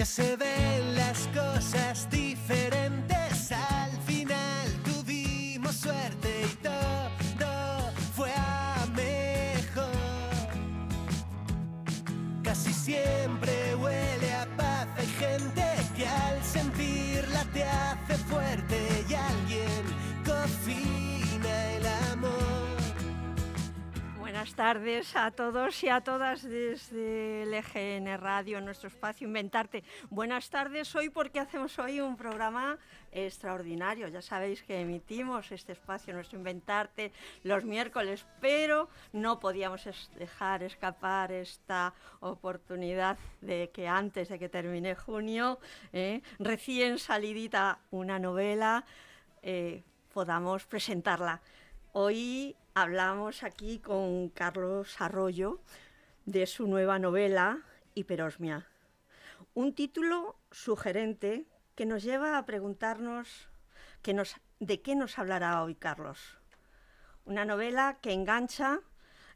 Ya se ven las cosas diferentes. Buenas tardes a todos y a todas desde el EGN Radio, nuestro espacio Inventarte. Buenas tardes hoy porque hacemos hoy un programa extraordinario. Ya sabéis que emitimos este espacio, nuestro Inventarte, los miércoles, pero no podíamos dejar escapar esta oportunidad de que antes de que termine junio, eh, recién salidita una novela, eh, podamos presentarla. Hoy hablamos aquí con Carlos Arroyo de su nueva novela Hiperosmia. Un título sugerente que nos lleva a preguntarnos que de qué nos hablará hoy Carlos. Una novela que engancha,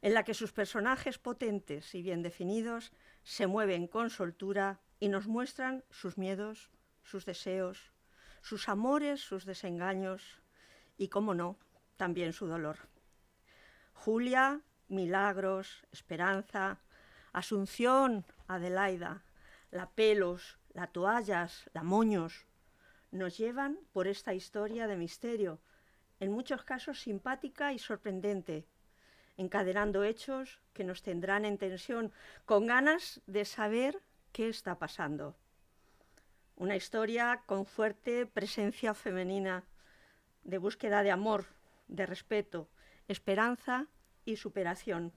en la que sus personajes potentes y bien definidos se mueven con soltura y nos muestran sus miedos, sus deseos, sus amores, sus desengaños y, cómo no, también su dolor. Julia, Milagros, Esperanza, Asunción, Adelaida, la Pelos, la Toallas, la Moños, nos llevan por esta historia de misterio, en muchos casos simpática y sorprendente, encadenando hechos que nos tendrán en tensión, con ganas de saber qué está pasando. Una historia con fuerte presencia femenina, de búsqueda de amor, de respeto, esperanza y superación.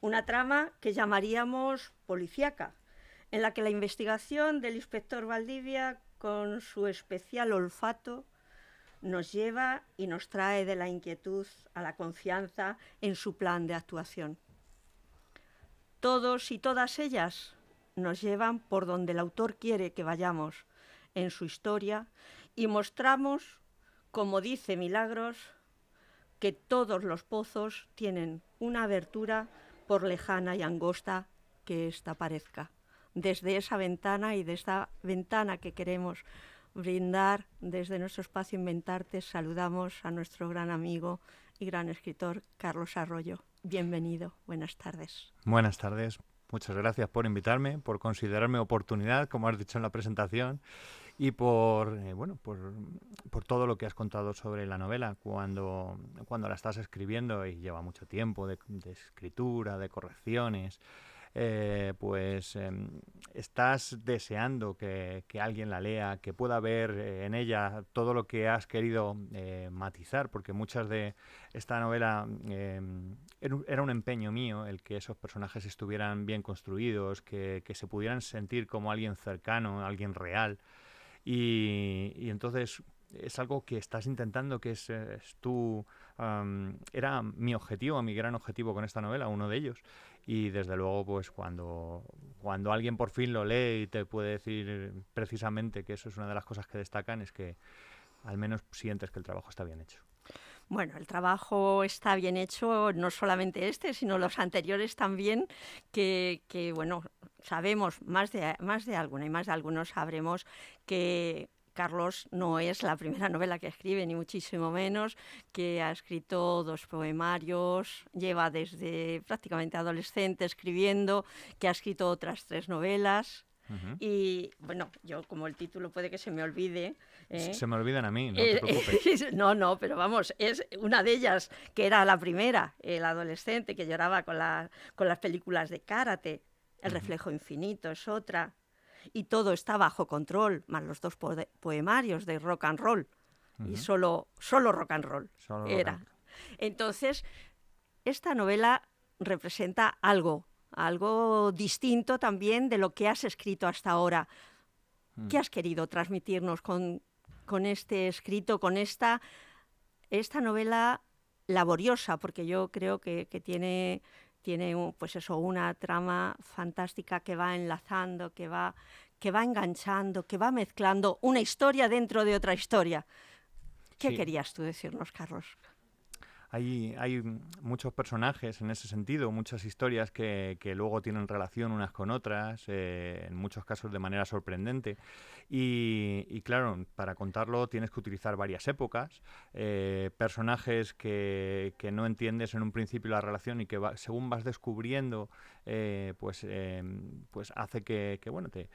Una trama que llamaríamos policíaca, en la que la investigación del inspector Valdivia, con su especial olfato, nos lleva y nos trae de la inquietud a la confianza en su plan de actuación. Todos y todas ellas nos llevan por donde el autor quiere que vayamos en su historia y mostramos, como dice Milagros, que todos los pozos tienen una abertura por lejana y angosta que ésta parezca. Desde esa ventana y de esta ventana que queremos brindar desde nuestro espacio Inventarte, saludamos a nuestro gran amigo y gran escritor Carlos Arroyo. Bienvenido, buenas tardes. Buenas tardes, muchas gracias por invitarme, por considerarme oportunidad, como has dicho en la presentación, y por, eh, bueno, por, por todo lo que has contado sobre la novela cuando, cuando la estás escribiendo y lleva mucho tiempo de, escritura, de correcciones. eh, pues em, estás deseando que, que alguien la lea, que pueda ver eh, en ella todo lo que has querido eh, matizar, porque muchas de esta novela em, era un empeño mío el que esos personajes estuvieran bien construidos, que, que se pudieran sentir como alguien cercano, alguien real. Y, entonces es algo que estás intentando, que es, eh, tu... am, era mi objetivo, mi gran objetivo con esta novela, uno de ellos. Y desde luego, pues cuando, cuando alguien por fin lo lee y te puede decir precisamente que eso es una de las cosas que destacan, es que al menos sientes que el trabajo está bien hecho. Bueno, el trabajo está bien hecho, no solamente este, sino los anteriores también, que, que, bueno, sabemos, más de, más de alguna y más de algunos sabremos que Carlos no es la primera novela que escribe, ni muchísimo menos, que ha escrito dos poemarios, lleva desde prácticamente adolescente escribiendo, que ha escrito otras tres novelas. Y bueno, yo como el título puede que se me olvide. Se- ¿eh? Se me olvidan a mí, no Eh, te preocupes. no, no, pero vamos, es una de ellas, que era la primera, el adolescente que lloraba con, la- con las películas de karate. El reflejo infinito es otra. Y todo está bajo control, más los dos poemarios de rock and roll. Y solo, solo rock and roll Solo era. Entonces, esta novela representa algo, algo distinto también de lo que has escrito hasta ahora. ¿Qué Mm. has querido transmitirnos con, con este escrito, con esta, esta novela laboriosa? Porque yo creo que, que tiene, tiene pues eso, una trama fantástica que va enlazando, que va, que va enganchando, que va mezclando una historia dentro de otra historia. ¿Qué Sí. querías tú decirnos, Carlos? Hay, hay muchos personajes en ese sentido, muchas historias que, que luego tienen relación unas con otras, eh, en muchos casos de manera sorprendente. Y, y, claro, para contarlo tienes que utilizar varias épocas, eh, personajes que, que, no entiendes en un principio la relación y que según vas descubriendo, eh, pues, em, pues hace que, que bueno, te,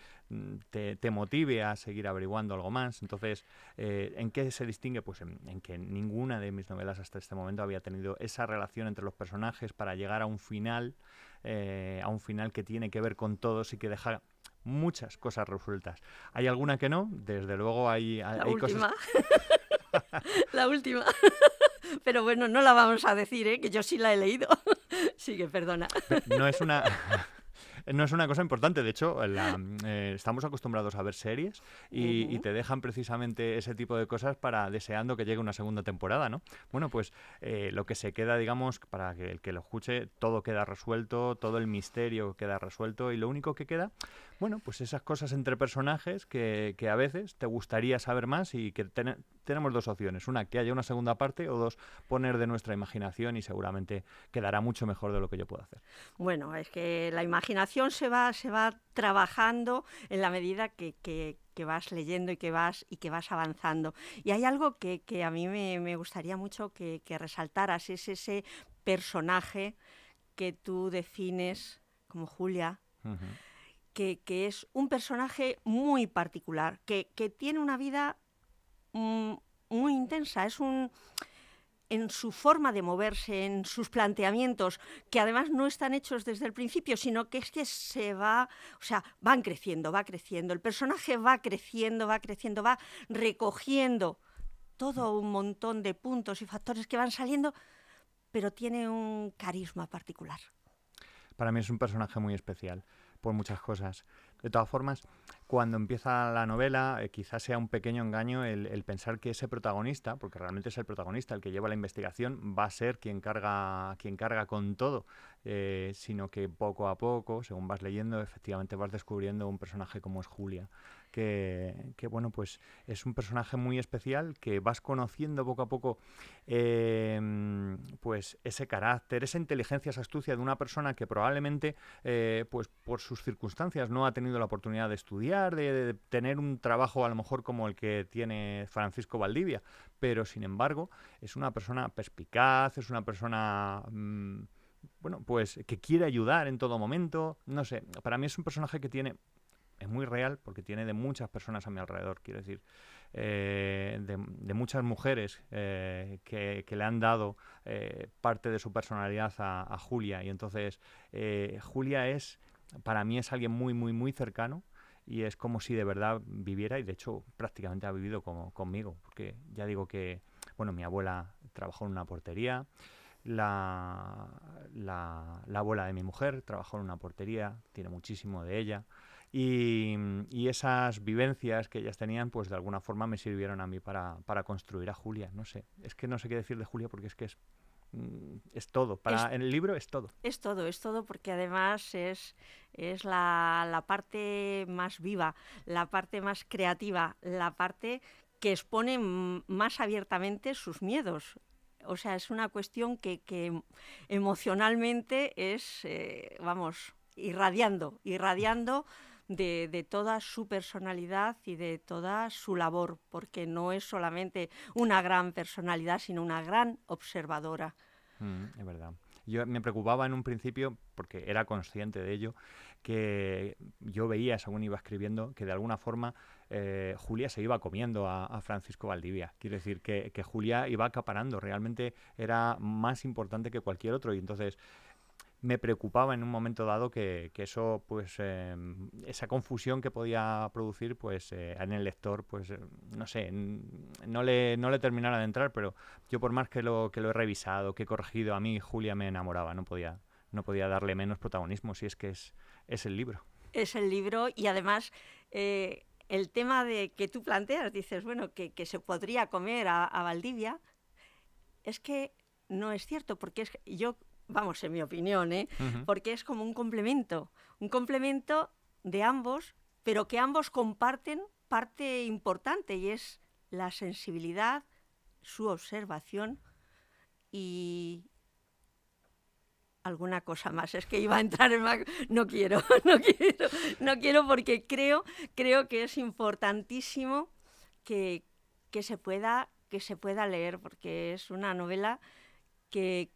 te, te, motive a seguir averiguando algo más. Entonces, ¿en qué se distingue? Pues en, en que ninguna de mis novelas hasta este momento había tenido esa relación entre los personajes para llegar a un final, eh, a un final que tiene que ver con todos y que deja muchas cosas resueltas. ¿Hay alguna que no? Desde luego hay, la hay última. cosas... la última. Pero bueno, no la vamos a decir, ¿eh? que yo sí la he leído. Sigue, perdona. No es una... no es una cosa importante. De hecho, la, eh, estamos acostumbrados a ver series y, uh -huh. y, te dejan precisamente ese tipo de cosas para deseando que llegue una segunda temporada, ¿no? Bueno, pues eh, lo que se queda, digamos, para que el que lo escuche, todo queda resuelto, todo el misterio queda resuelto y lo único que queda, bueno, pues esas cosas entre personajes que, que a veces te gustaría saber más y que ten tenemos dos opciones. Una, que haya una segunda parte o dos, poner de nuestra imaginación y seguramente quedará mucho mejor de lo que yo puedo hacer. Bueno, es que la imaginación se va, se va trabajando en la medida que, que, que vas leyendo y que vas, y que vas avanzando. Y hay algo que, que a mí me, me gustaría mucho que, que resaltaras, es ese personaje que tú defines como Julia. Uh -huh. Que, es un personaje muy particular, que, que tiene una vida mm, muy intensa, es un en su forma de moverse, en sus planteamientos, que además no están hechos desde el principio, sino que es que se va, o sea, van creciendo, va creciendo, el personaje va creciendo, va creciendo, va recogiendo todo un montón de puntos y factores que van saliendo, pero tiene un carisma particular. Para mí es un personaje muy especial por muchas cosas. De todas formas, cuando empieza la novela, eh, quizás sea un pequeño engaño el, el, pensar que ese protagonista, porque realmente es el protagonista el que lleva la investigación, va a ser quien carga, quien carga con todo, eh, sino que poco a poco, según vas leyendo, efectivamente vas descubriendo un personaje como es Julia, que, bueno, pues es un personaje muy especial que vas conociendo poco a poco, eh, pues ese carácter, esa inteligencia, esa astucia de una persona que probablemente, eh, pues por sus circunstancias no ha tenido la oportunidad de estudiar, de, tener un trabajo a lo mejor como el que tiene Francisco Valdivia, pero sin embargo es una persona perspicaz, es una persona... Mmm, bueno, pues que quiere ayudar en todo momento, no sé, para mí es un personaje que tiene, es muy real porque tiene de muchas personas a mi alrededor, quiero decir, eh, de, muchas mujeres eh, que, le han dado eh, parte de su personalidad a, Julia y entonces Julia es, para mí es alguien muy, muy, muy cercano y es como si de verdad viviera y de hecho prácticamente ha vivido como, conmigo, porque ya digo que, bueno, mi abuela trabajó en una portería, la, la, abuela de mi mujer trabajó en una portería, tiene muchísimo de ella. Y, y, esas vivencias que ellas tenían, pues de alguna forma me sirvieron a mí para, para, construir a Julia. No sé, es que no sé qué decir de Julia porque es que es, mm, es todo. Para, es, en el libro es todo. Es todo, es todo porque además es, es la, la parte más viva, la parte más creativa, la parte que expone más abiertamente sus miedos, o sea, es una cuestión que, que emocionalmente es, eh, vamos, irradiando, irradiando de, toda su personalidad y de toda su labor, porque no es solamente una gran personalidad, sino una gran observadora. Mm, es verdad. Yo me preocupaba en un principio, porque era consciente de ello, que yo veía, según iba escribiendo, que de alguna forma eh, Julia se iba comiendo a, Francisco Valdivia. Quiero decir que, que, Julia iba acaparando, realmente era más importante que cualquier otro y entonces me preocupaba en un momento dado que, que eso, pues, eh, esa confusión que podía producir, pues, eh, en el lector, pues, no sé, no le, no le terminara de entrar, pero yo por más que lo, que lo he revisado, que he corregido, a mí Julia me enamoraba, no podía, no podía darle menos protagonismo, si es que es, es el libro. Es el libro y además... Eh el tema de que tú planteas, dices, bueno, que, que se podría comer a, a, Valdivia, es que no es cierto, porque es, yo, vamos, en mi opinión, ¿eh? Uh -huh. porque es como un complemento, un complemento de ambos, pero que ambos comparten parte importante y es la sensibilidad, su observación y alguna cosa más. Es que iba a entrar en... No quiero, no quiero, no quiero porque creo, creo que es importantísimo que, que, se pueda, que se pueda leer, porque es una novela que,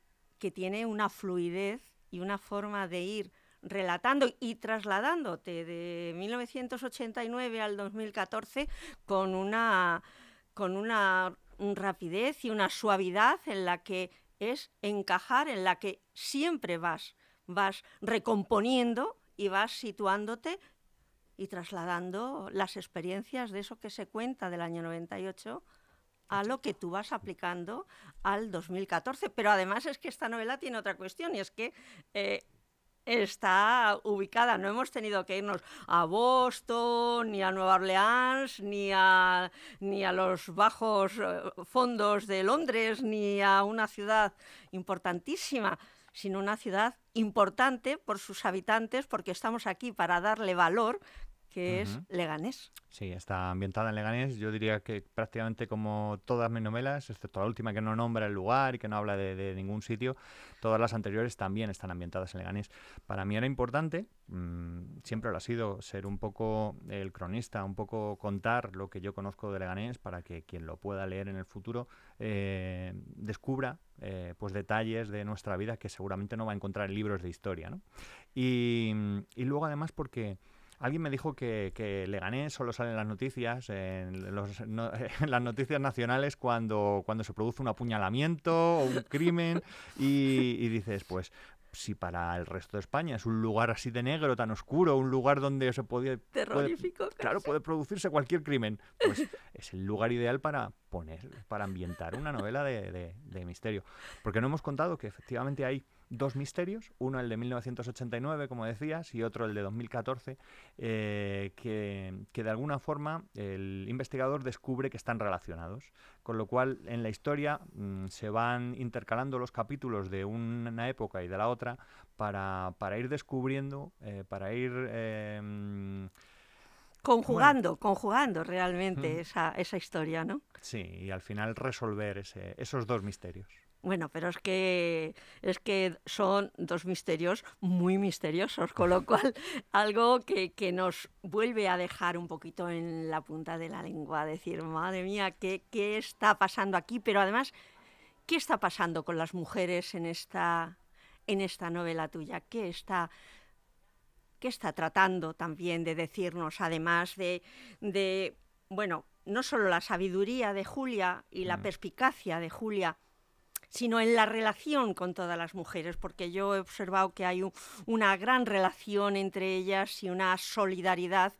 que tiene una fluidez y una forma de ir relatando y trasladándote de 1989 al 2014 con una, con una rapidez y una suavidad en la que es encajar, en la que siempre vas, vas recomponiendo y vas situándote y trasladando las experiencias de eso que se cuenta del año 98 a lo que tú vas aplicando al 2014. Pero además es que esta novela tiene otra cuestión y es que eh, está ubicada, no hemos tenido que irnos a Boston, ni a Nueva Orleans, ni a, ni a los bajos eh, fondos de Londres, ni a una ciudad importantísima, sino una ciudad importante por sus habitantes, porque estamos aquí para darle valor, que es Leganés. Sí, está ambientada en Leganés. Yo diría que prácticamente como todas mis novelas, excepto la última que no nombra el lugar y que no habla de, ningún sitio, todas las anteriores también están ambientadas en Leganés. Para mí era importante, mm, siempre lo ha sido, ser un poco el cronista, un poco contar lo que yo conozco de Leganés para que quien lo pueda leer en el futuro eh, descubra eh, pues detalles de nuestra vida que seguramente no va a encontrar en libros de historia. ¿no? Y, y luego además porque Alguien me dijo que, que Leganés solo sale en las noticias, en, las noticias nacionales cuando, cuando se produce un apuñalamiento o un crimen y, dices, pues si para el resto de España es un lugar así de negro, tan oscuro, un lugar donde se puede... Terrorífico. claro, puede producirse cualquier crimen. Pues es el lugar ideal para poner, para ambientar una novela de, de misterio. Porque no hemos contado que efectivamente hay dos misterios, uno el de 1989, como decías, y otro el de 2014, eh, que, de alguna forma el investigador descubre que están relacionados. Con lo cual, en la historia mm, se van intercalando los capítulos de una época y de la otra para, ir descubriendo, eh, para ir... Em, conjugando, conjugando realmente esa, esa historia, ¿no? Sí, y al final resolver ese, esos dos misterios. Bueno, pero es que es que son dos misterios muy misteriosos, con lo cual algo que, nos vuelve a dejar un poquito en la punta de la lengua, decir, madre mía, ¿qué, ¿qué está pasando aquí? Pero además, ¿qué está pasando con las mujeres en esta, en esta novela tuya? ¿Qué está, qué está tratando también de decirnos, además de, de bueno, no solo la sabiduría de Julia y la mm. perspicacia de Julia, sino en la relación con todas las mujeres, porque yo he observado que hay una gran relación entre ellas y una solidaridad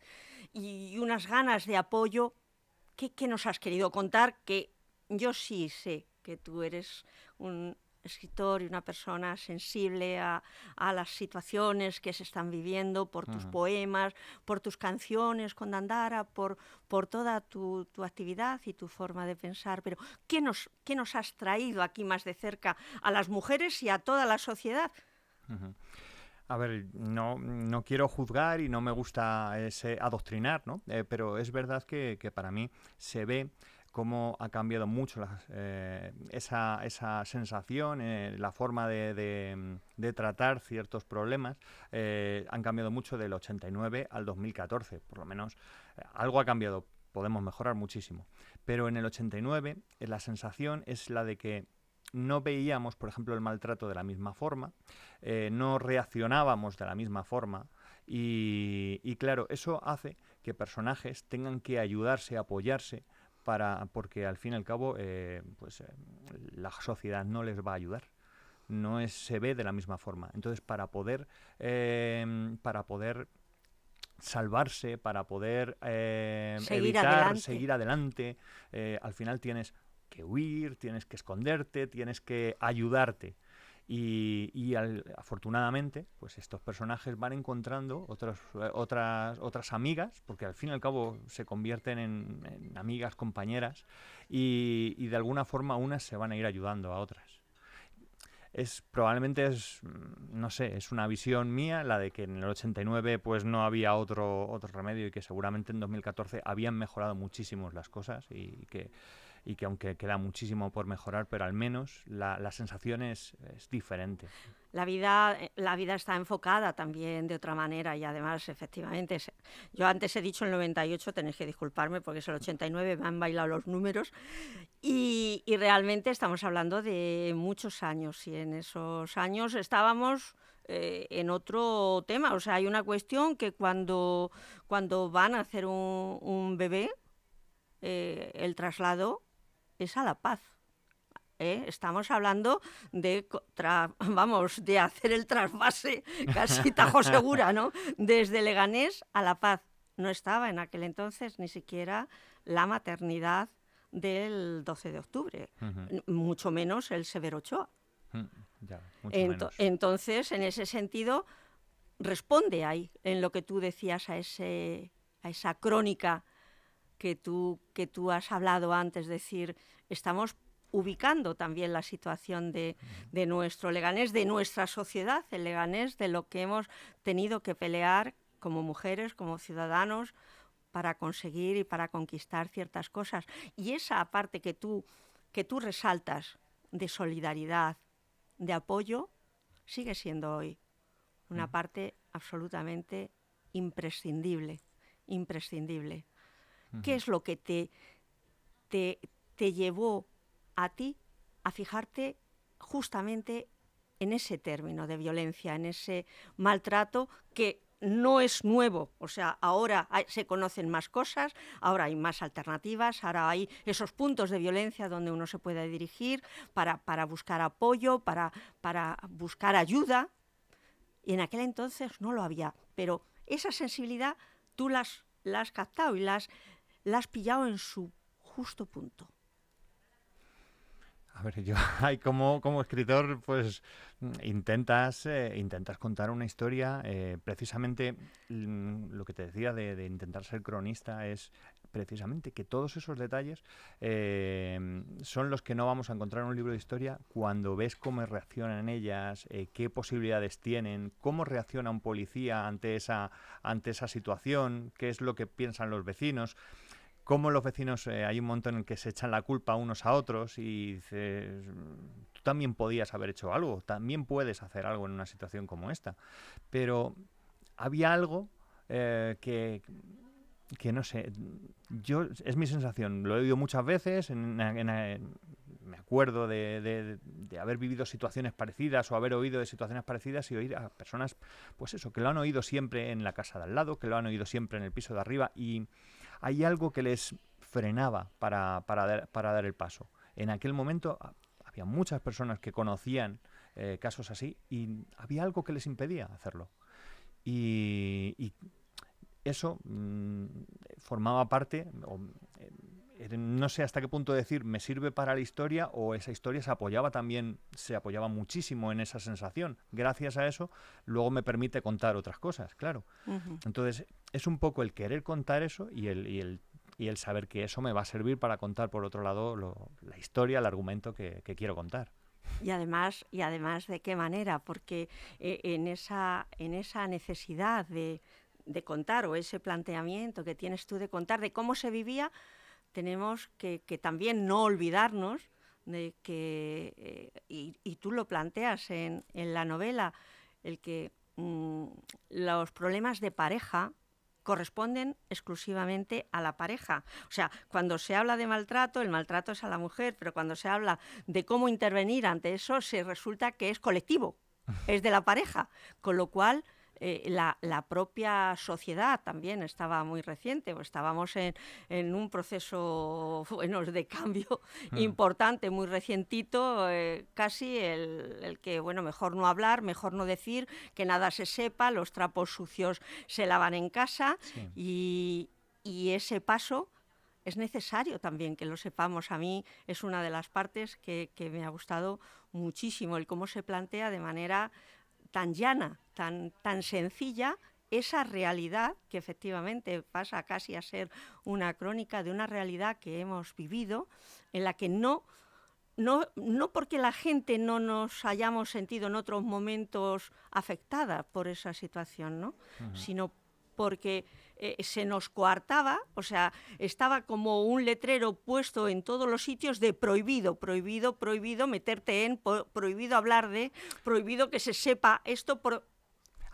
y unas ganas de apoyo. ¿Qué, ¿Qué, nos has querido contar? Que yo sí sé que tú eres un escritor y una persona sensible a, las situaciones que se están viviendo por tus poemas, por tus canciones con Dandara, por, por toda tu, actividad y tu forma de pensar. Pero, ¿qué nos, ¿qué nos has traído aquí más de cerca a las mujeres y a toda la sociedad? A ver, no, no quiero juzgar y no me gusta ese adoctrinar, ¿no? Eh, pero es verdad que, que para mí se ve cómo ha cambiado mucho eh, esa, esa, sensación, eh, la forma de, tratar ciertos problemas, eh, han cambiado mucho del 89 al 2014, por lo menos algo ha cambiado, podemos mejorar muchísimo. Pero en el 89 la sensación es la de que no veíamos, por ejemplo, el maltrato de la misma forma, no reaccionábamos de la misma forma, y, y, claro, eso hace que personajes tengan que ayudarse, apoyarse para, porque al fin y al cabo eh, pues, eh, la sociedad no les va a ayudar. No es, se ve de la misma forma. Entonces, para poder, em, para poder salvarse, para poder eh, evitar seguir adelante, al final tienes que huir, tienes que esconderte, tienes que ayudarte. Y, afortunadamente, pues estos personajes van encontrando otras, otras, otras amigas, porque al fin y al cabo se convierten en, amigas, compañeras, y, de alguna forma unas se van a ir ayudando a otras. Es, probablemente es, no sé, es una visión mía, la de que en el 89 pues no había otro, otro remedio y que seguramente en 2014 habían mejorado muchísimo las cosas y que y que aunque queda muchísimo por mejorar, pero al menos la, la sensación es, es diferente la vida, eh, la vida está enfocada también de otra manera y además, efectivamente, yo antes he dicho el 98, tenéis que disculparme porque es el 89, me han bailado los números y, realmente estamos hablando de muchos años y en esos años estábamos eh, en otro tema. O sea, hay una cuestión que cuando, cuando van a hacer un, bebé, eh, el traslado es a la paz ¿eh? Estamos hablando de, vamos, de hacer el trasvase casi tajo segura, ¿no? Desde Leganés a La Paz. No estaba en aquel entonces ni siquiera la maternidad del 12 de octubre, mucho menos el Severo Ochoa. Mm, entonces, en ese sentido, responde ahí en lo que tú decías a, ese, a esa crónica que tú, que tú has hablado antes, decir, estamos ubicando también la situación de, nuestro Leganés, de nuestra sociedad, el Leganés, de lo que hemos tenido que pelear como mujeres, como ciudadanos, para conseguir y para conquistar ciertas cosas. Y esa parte que tú, que tú resaltas de solidaridad, de apoyo, sigue siendo hoy una parte absolutamente imprescindible, imprescindible. ¿Qué es lo que te, te, te llevó a ti a fijarte justamente en ese término de violencia, en ese maltrato que no es nuevo, o sea, ahora se conocen más cosas, ahora hay más alternativas, ahora hay esos puntos de violencia donde uno se puede dirigir para, para buscar apoyo, para, para buscar ayuda. Y en aquel entonces no lo había, pero esa sensibilidad tú las, la has captado y las, la has pillado en su justo punto. A ver, yo como, como escritor, pues intentas, eh, intentas contar una historia. Eh, precisamente mm, lo que te decía de, intentar ser cronista es precisamente que todos esos detalles eh, son los que no vamos a encontrar en un libro de historia cuando ves cómo reaccionan ellas, qué posibilidades tienen, cómo reacciona un policía ante esa, ante esa situación, qué es lo que piensan los vecinos cómo los vecinos, eh, hay un momento en que se echan la culpa unos a otros y dices, tú también podías haber hecho algo, también puedes hacer algo en una situación como esta. Pero había algo eh, que, que no sé, yo es mi sensación, lo he oído muchas veces, me acuerdo de, de, haber vivido situaciones parecidas o haber oído de situaciones parecidas y oír a personas, pues eso, que lo han oído siempre en la casa de al lado, que lo han oído siempre en el piso de arriba y hay algo que les frenaba para, dar, el paso. En aquel momento había muchas personas que conocían eh, casos así y había algo que les impedía hacerlo. Y, eso mm, formaba parte, eh, no sé hasta qué punto decir me sirve para la historia o esa historia se apoyaba también, se apoyaba muchísimo en esa sensación. Gracias a eso, luego me permite contar otras cosas, claro. Entonces, es un poco el querer contar eso y el, y el, y el saber que eso me va a servir para contar, por otro lado, la historia, el argumento que, quiero contar. Y además, y además de qué manera, porque eh, en, esa, en esa necesidad de, de, contar o ese planteamiento que tienes tú de contar de cómo se vivía, tenemos que, también no olvidarnos de que, eh, y, tú lo planteas en, en la novela, el que mm, los problemas de pareja corresponden exclusivamente a la pareja. O sea, cuando se habla de maltrato, el maltrato es a la mujer, pero cuando se habla de cómo intervenir ante eso, se resulta que es colectivo, es de la pareja. Con lo cual, eh, la, propia sociedad también estaba muy reciente, estábamos en, un proceso bueno, de cambio mm. importante, muy recientito, eh, casi el, que, bueno, mejor no hablar, mejor no decir, que nada se sepa, los trapos sucios se lavan en casa y, ese paso es necesario también que lo sepamos. A mí es una de las partes que, que me ha gustado muchísimo, el cómo se plantea de manera tan llana, tan, tan sencilla, esa realidad que efectivamente pasa casi a ser una crónica de una realidad que hemos vivido, en la que no, no, no porque la gente no nos hayamos sentido en otros momentos afectada por esa situación, ¿no? sino porque eh, se nos coartaba, o sea, estaba como un letrero puesto en todos los sitios de prohibido, prohibido, prohibido meterte en, prohibido hablar de, prohibido que se sepa esto. Por...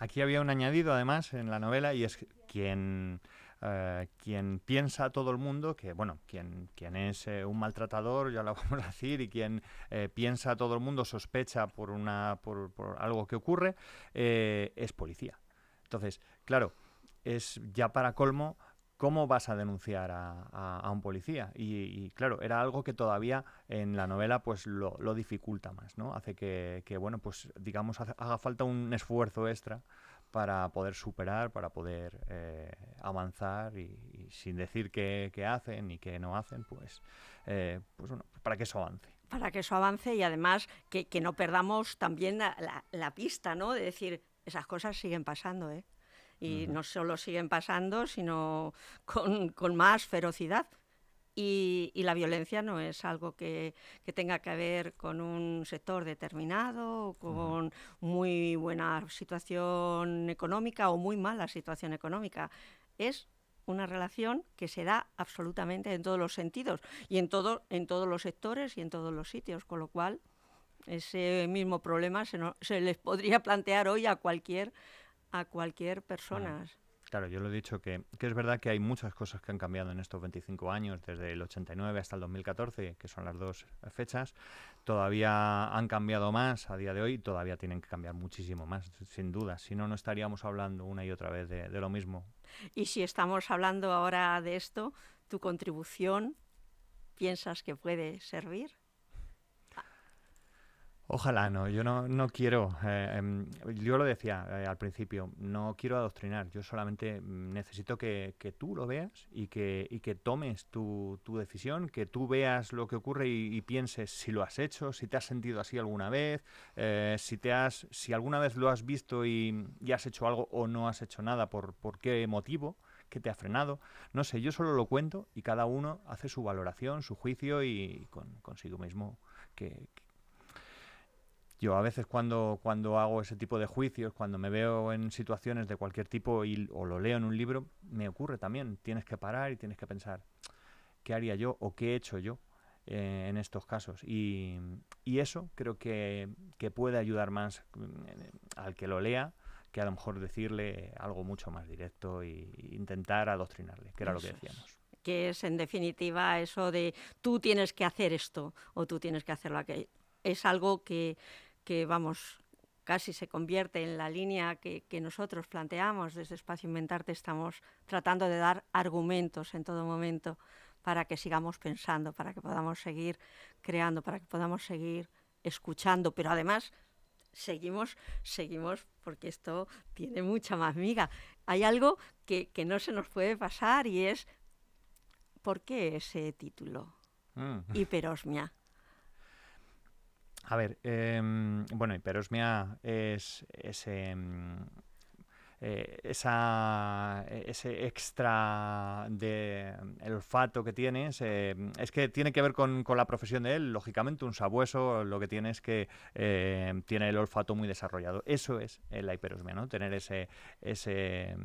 Aquí había un añadido además en la novela y es quien eh, quien piensa a todo el mundo que, bueno, quien, quien es eh, un maltratador, ya lo vamos a decir, y quien eh, piensa a todo el mundo, sospecha por, una, por, algo que ocurre, es policía. Entonces, claro, es ya para colmo ¿cómo vas a denunciar a, un policía? Y, claro, era algo que todavía en la novela pues lo, dificulta más, ¿no? Hace que, que, bueno, pues digamos, haga falta un esfuerzo extra para poder superar, para poder eh, avanzar y, sin decir qué, hacen ni qué no hacen, pues, eh, pues bueno, para que eso avance. Para que eso avance y además que, no perdamos también la, pista, ¿no? De decir, esas cosas siguen pasando, ¿eh? Y no solo siguen pasando, sino con, con más ferocidad. Y, la violencia no es algo que, tenga que ver con un sector determinado, con muy buena situación económica o muy mala situación económica. Es una relación que se da absolutamente en todos los sentidos y en, todo, en todos los sectores y en todos los sitios, con lo cual ese mismo problema se, se les podría plantear hoy a cualquier, a cualquier persona. Claro, yo lo he dicho que, es verdad que hay muchas cosas que han cambiado en estos 25 años, desde el 89 hasta el 2014, que son las dos fechas. Todavía han cambiado más a día de hoy, todavía tienen que cambiar muchísimo más, sin duda. Si no, no estaríamos hablando una y otra vez de, de lo mismo. Y si estamos hablando ahora de esto, ¿tu contribución piensas que puede servir? Ojalá no, yo no, no quiero, eh, em, yo lo decía eh, al principio, no quiero adoctrinar, yo solamente necesito que, que tú lo veas y que, y que tomes tu, tu, decisión, que tú veas lo que ocurre y, pienses si lo has hecho, si te has sentido así alguna vez, eh, si, te has, si alguna vez lo has visto y, y, has hecho algo o no has hecho nada, por, por qué motivo, que te ha frenado, no sé, yo solo lo cuento y cada uno hace su valoración, su juicio y con, consigo mismo que yo a veces cuando, cuando hago ese tipo de juicios, cuando me veo en situaciones de cualquier tipo y, o lo leo en un libro, me ocurre también. Tienes que parar y tienes que pensar, ¿qué haría yo o qué he hecho yo eh, en estos casos? Y, y eso creo que, que, puede ayudar más mm, al que lo lea que a lo mejor decirle algo mucho más directo e intentar adoctrinarle, que era lo que decíamos que es en definitiva eso de tú tienes que hacer esto o tú tienes que hacer aquello. Es algo que, que vamos, casi se convierte en la línea que, nosotros planteamos desde Espacio Inventarte, estamos tratando de dar argumentos en todo momento para que sigamos pensando, para que podamos seguir creando, para que podamos seguir escuchando, pero además seguimos, seguimos, porque esto tiene mucha más miga. Hay algo que, no se nos puede pasar y es, ¿por qué ese título? Mm. Hiperosmia. A ver, em, bueno, hiperosmia es ese, em, eh, esa, ese extra de el olfato que tienes. Em, es que tiene que ver con, la profesión de él. Lógicamente, un sabueso lo que tiene es que tiene el olfato muy desarrollado. Eso es la hiperosmia, ¿no? Tener ese, ese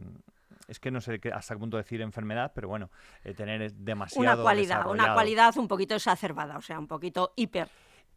es que no sé hasta qué punto decir enfermedad, pero bueno, eh, tener demasiado una cualidad, una cualidad un poquito exacerbada, o sea, un poquito hiper.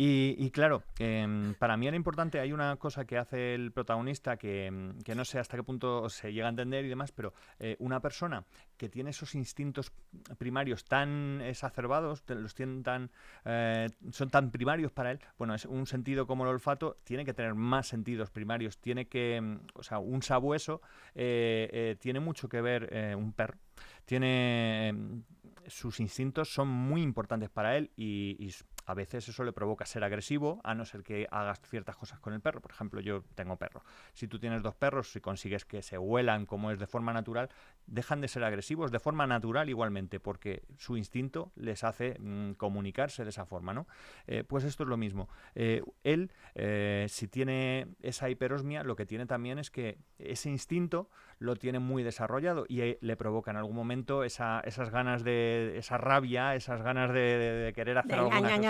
Y, claro, em, para mí era importante, hay una cosa que hace el protagonista que, que, no sé hasta qué punto se llega a entender y demás, pero eh, una persona que tiene esos instintos primarios tan exacerbados, los tienen tan, eh, son tan primarios para él, bueno, es un sentido como el olfato, tiene que tener más sentidos primarios, tiene que, em, o sea, un sabueso eh, tiene mucho que ver, un perro, tiene em, sus instintos son muy importantes para él y, y, a veces eso le provoca ser agresivo, a no ser que hagas ciertas cosas con el perro. Por ejemplo, yo tengo perro. Si tú tienes dos perros, y consigues que se huelan como es de forma natural, dejan de ser agresivos de forma natural igualmente, porque su instinto les hace mm, comunicarse de esa forma, ¿no? Eh, pues esto es lo mismo. Eh, él, eh, si tiene esa hiperosmia, lo que tiene también es que ese instinto lo tiene muy desarrollado y le provoca en algún momento esa, esas ganas de, esa rabia, esas ganas de, querer hacer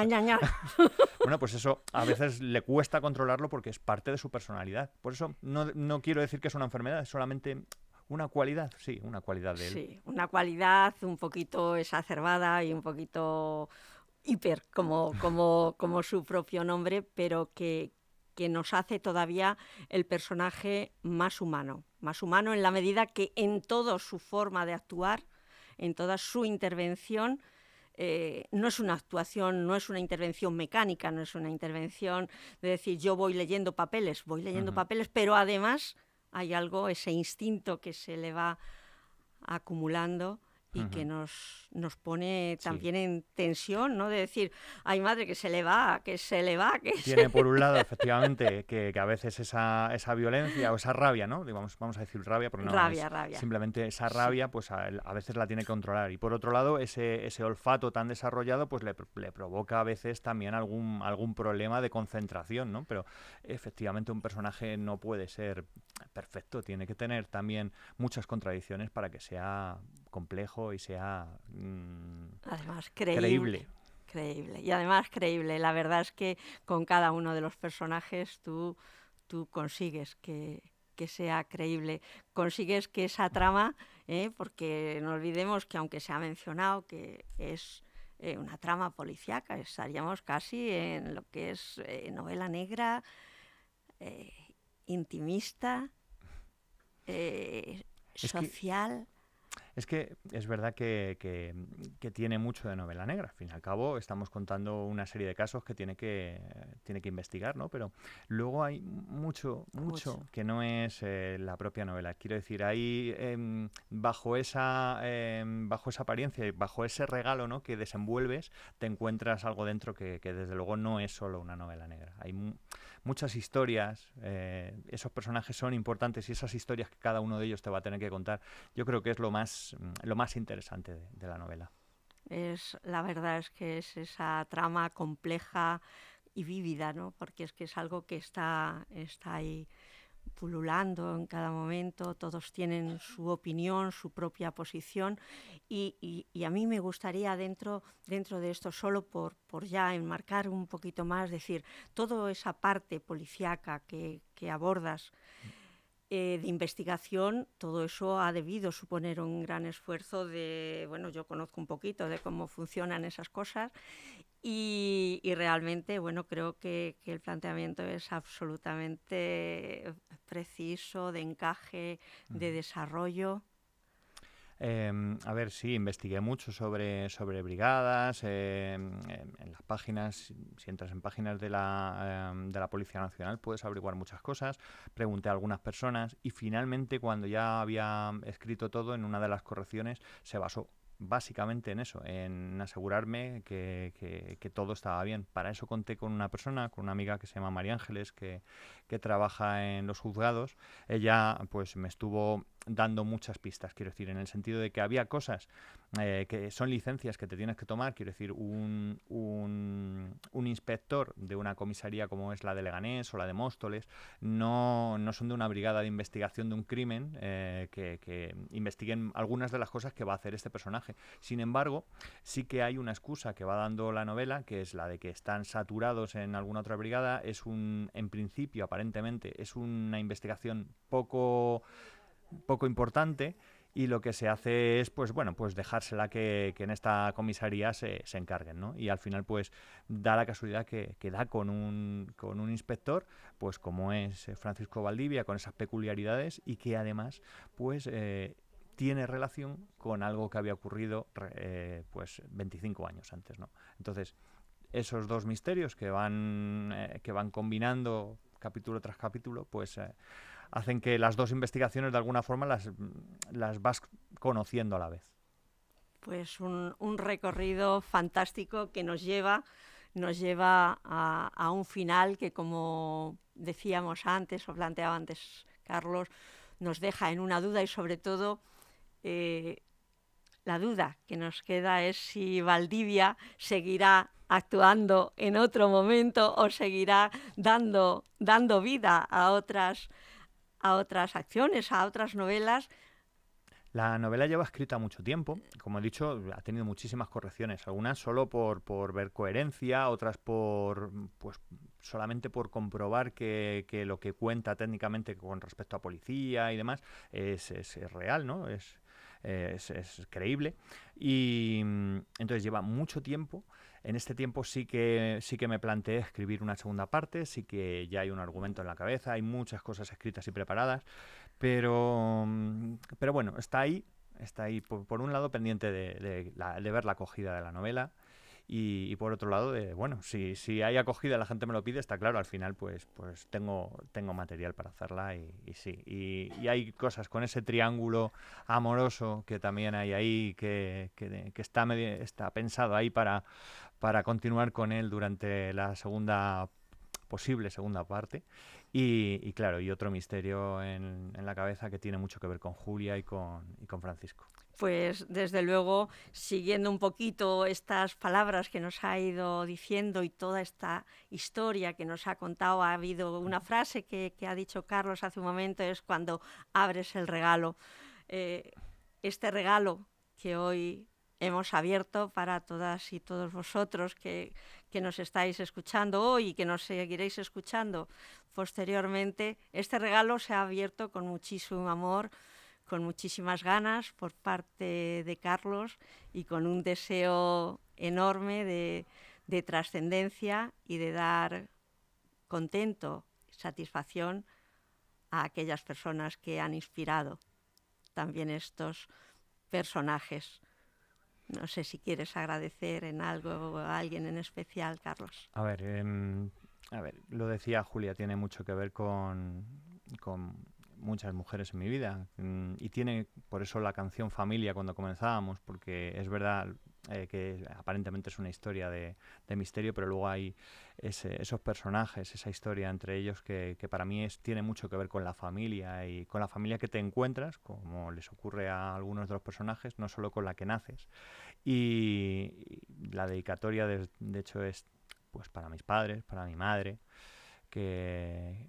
bueno, pues eso a veces le cuesta controlarlo porque es parte de su personalidad. Por eso no, no quiero decir que es una enfermedad, es solamente una cualidad, sí, una cualidad de él. Sí, una cualidad un poquito exacerbada y un poquito hiper, como, como, como su propio nombre, pero que, que nos hace todavía el personaje más humano, más humano en la medida que en toda su forma de actuar, en toda su intervención, eh, no es una actuación, no es una intervención mecánica, no es una intervención de decir yo voy leyendo papeles, voy leyendo papeles, pero además hay algo, ese instinto que se le va acumulando y que nos, nos pone también en tensión, ¿no? De decir, ay madre, que se le va, que se le va, que Tiene por un lado, efectivamente, que, a veces esa, esa violencia o esa rabia, ¿no? Digamos, vamos a decir rabia, pero no rabia, rabia. simplemente esa rabia, pues a, veces la tiene que controlar. Y por otro lado, ese, ese olfato tan desarrollado, pues le, le, provoca a veces también algún, algún problema de concentración, ¿no? Pero efectivamente un personaje no puede ser perfecto, tiene que tener también muchas contradicciones para que sea complejo y sea mm, además creíble. creíble. Y además creíble. La verdad es que con cada uno de los personajes tú, tú consigues que, sea creíble. Consigues que esa trama, ¿eh? porque no olvidemos que aunque se ha mencionado que es eh, una trama policíaca, estaríamos casi en lo que es eh, novela negra, intimista, social. Es que es verdad que, que, tiene mucho de novela negra. Al fin y al cabo, estamos contando una serie de casos que tiene que, tiene que investigar, ¿no? Pero luego hay mucho, mucho, que no es eh, la propia novela. Quiero decir, ahí em, bajo, esa, em, bajo esa apariencia y bajo ese regalo ¿no? que desenvuelves, te encuentras algo dentro que, que desde luego no es solo una novela negra. Hay muchas historias, eh, esos personajes son importantes y esas historias que cada uno de ellos te va a tener que contar, yo creo que es lo más, mm, lo más interesante de, la novela. Es, la verdad es que es esa trama compleja y vívida, ¿no? Porque es que es algo que está, está ahí pululando en cada momento, todos tienen su opinión, su propia posición y, a mí me gustaría dentro, dentro de esto, solo por, por ya enmarcar un poquito más, decir, toda esa parte policíaca que, abordas eh, de investigación, todo eso ha debido suponer un gran esfuerzo de, bueno, yo conozco un poquito de cómo funcionan esas cosas y, realmente, bueno, creo que, el planteamiento es absolutamente preciso, de encaje, de desarrollo. Em, a ver, sí, investigué mucho sobre, sobre brigadas, em, en las páginas, si entras en páginas de la, em, de la Policía Nacional puedes averiguar muchas cosas, pregunté a algunas personas y finalmente cuando ya había escrito todo en una de las correcciones se basó básicamente en eso, en asegurarme que, que, todo estaba bien. Para eso conté con una persona, con una amiga que se llama María Ángeles, que, que trabaja en los juzgados. Ella pues me estuvo dando muchas pistas, quiero decir, en el sentido de que había cosas eh, que son licencias que te tienes que tomar, quiero decir, un, un, inspector de una comisaría como es la de Leganés o la de Móstoles, no, no son de una brigada de investigación de un crimen eh, que, que, investiguen algunas de las cosas que va a hacer este personaje. Sin embargo, sí que hay una excusa que va dando la novela, que es la de que están saturados en alguna otra brigada, es un, en principio, aparentemente, es una investigación poco poco importante y lo que se hace es pues bueno pues dejársela que, que en esta comisaría se, se, encarguen ¿no? y al final pues da la casualidad que, que, da con un, con un inspector pues como es eh, Francisco Valdivia con esas peculiaridades y que además pues eh, tiene relación con algo que había ocurrido eh, pues 25 años antes ¿no? entonces esos dos misterios que van que van combinando capítulo tras capítulo pues hacen que las dos investigaciones de alguna forma las, las vas conociendo a la vez. Pues un, recorrido fantástico que nos lleva, nos lleva a, un final que, como decíamos antes o planteaba antes Carlos, nos deja en una duda y sobre todo eh, la duda que nos queda es si Valdivia seguirá actuando en otro momento o seguirá dando, dando vida a otras a otras acciones, a otras novelas. La novela lleva escrita mucho tiempo, como he dicho, ha tenido muchísimas correcciones, algunas solo por, por ver coherencia, otras por pues solamente por comprobar que, que, lo que cuenta técnicamente con respecto a policía y demás es, es, es real, ¿no? Es, es, es, creíble. Y mm, entonces lleva mucho tiempo. En este tiempo sí que, sí que me planteé escribir una segunda parte, sí que ya hay un argumento en la cabeza, hay muchas cosas escritas y preparadas, pero, mm, pero bueno, está ahí, está ahí por, un lado pendiente de ver la acogida de la novela y, y, por otro lado, de, bueno, si, si hay acogida, la gente me lo pide, está claro, al final pues, pues tengo, tengo material para hacerla y, y sí. Y, hay cosas con ese triángulo amoroso que también hay ahí, que, que, que está, medio, está pensado ahí para, para continuar con él durante la segunda posible segunda parte. Y, y, claro, y otro misterio en, en, la cabeza que tiene mucho que ver con Julia y con, y con Francisco pues desde luego, siguiendo un poquito estas palabras que nos ha ido diciendo y toda esta historia que nos ha contado, ha habido una frase que, que ha dicho Carlos hace un momento, es cuando abres el regalo. Eh, este regalo que hoy hemos abierto para todas y todos vosotros que, que nos estáis escuchando hoy y que nos seguiréis escuchando posteriormente, este regalo se ha abierto con muchísimo amor, con muchísimas ganas por parte de Carlos y con un deseo enorme de, de trascendencia y de dar contento, satisfacción a aquellas personas que han inspirado también estos personajes. No sé si quieres agradecer en algo a alguien en especial, Carlos. A ver, eh, a ver, lo decía Julia, tiene mucho que ver con muchas mujeres en mi vida mm, y tiene por eso la canción Familia cuando comenzábamos, porque es verdad eh, que aparentemente es una historia de, misterio, pero luego hay esos personajes, esa historia entre ellos que, para mí es, tiene mucho que ver con la familia y con la familia que te encuentras, como les ocurre a algunos de los personajes, no solo con la que naces. Y, la dedicatoria, de, de hecho, es pues para mis padres, para mi madre, que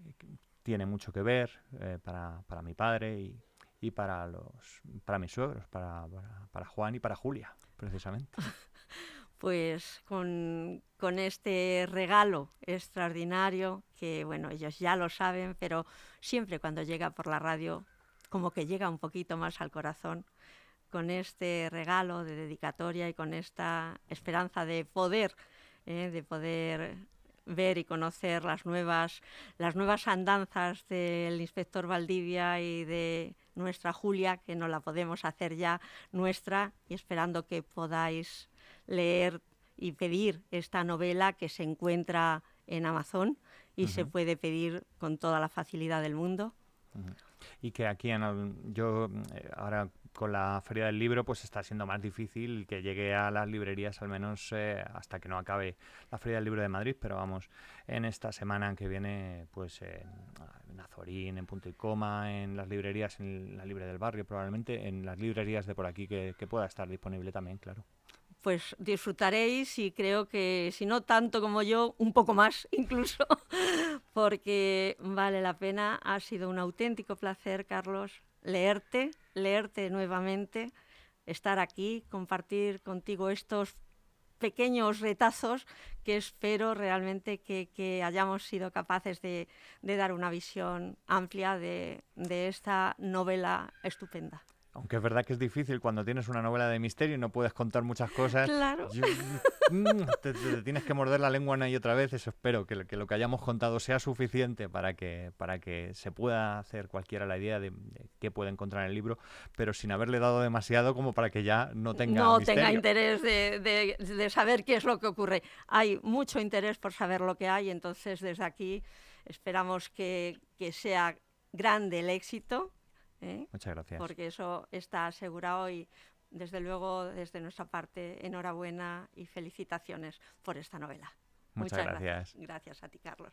tiene mucho que ver eh, para, para, mi padre y, y, para, los, para mis suegros, para, para, Juan y para Julia, precisamente. pues con, con, este regalo extraordinario, que bueno, ellos ya lo saben, pero siempre cuando llega por la radio, como que llega un poquito más al corazón, con este regalo de dedicatoria y con esta esperanza de poder, eh, de poder ver y conocer las nuevas, las nuevas andanzas del inspector Valdivia y de nuestra Julia, que no la podemos hacer ya nuestra, y esperando que podáis leer y pedir esta novela que se encuentra en Amazon y uh -huh. se puede pedir con toda la facilidad del mundo. Uh -huh. Y que aquí en yo eh, ahora con la feria del libro pues está siendo más difícil que llegue a las librerías al menos eh, hasta que no acabe la feria del libro de Madrid. Pero vamos en esta semana que viene pues en, en Azorín en Punto y Coma en las librerías en la libre del barrio probablemente en las librerías de por aquí que, que pueda estar disponible también claro. Pues disfrutaréis y creo que si no tanto como yo, un poco más incluso, porque vale la pena. Ha sido un auténtico placer, Carlos, leerte, leerte nuevamente, estar aquí, compartir contigo estos pequeños retazos que espero realmente que, hayamos sido capaces de, dar una visión amplia de esta novela estupenda. Aunque es verdad que es difícil cuando tienes una novela de misterio y no puedes contar muchas cosas. Claro. Yo, mm, te, te, tienes que morder la lengua una y otra vez. Eso espero que, que, lo que hayamos contado sea suficiente para que, para que se pueda hacer cualquiera la idea de, de, qué puede encontrar en el libro, pero sin haberle dado demasiado como para que ya no tenga No misterio. tenga interés de, de saber qué es lo que ocurre. Hay mucho interés por saber lo que hay, entonces desde aquí esperamos que, que sea grande el éxito ¿eh? Muchas gracias. Porque eso está asegurado y desde luego desde nuestra parte enhorabuena y felicitaciones por esta novela. Muchas, Muchas gracias. gracias. Gracias a ti, Carlos.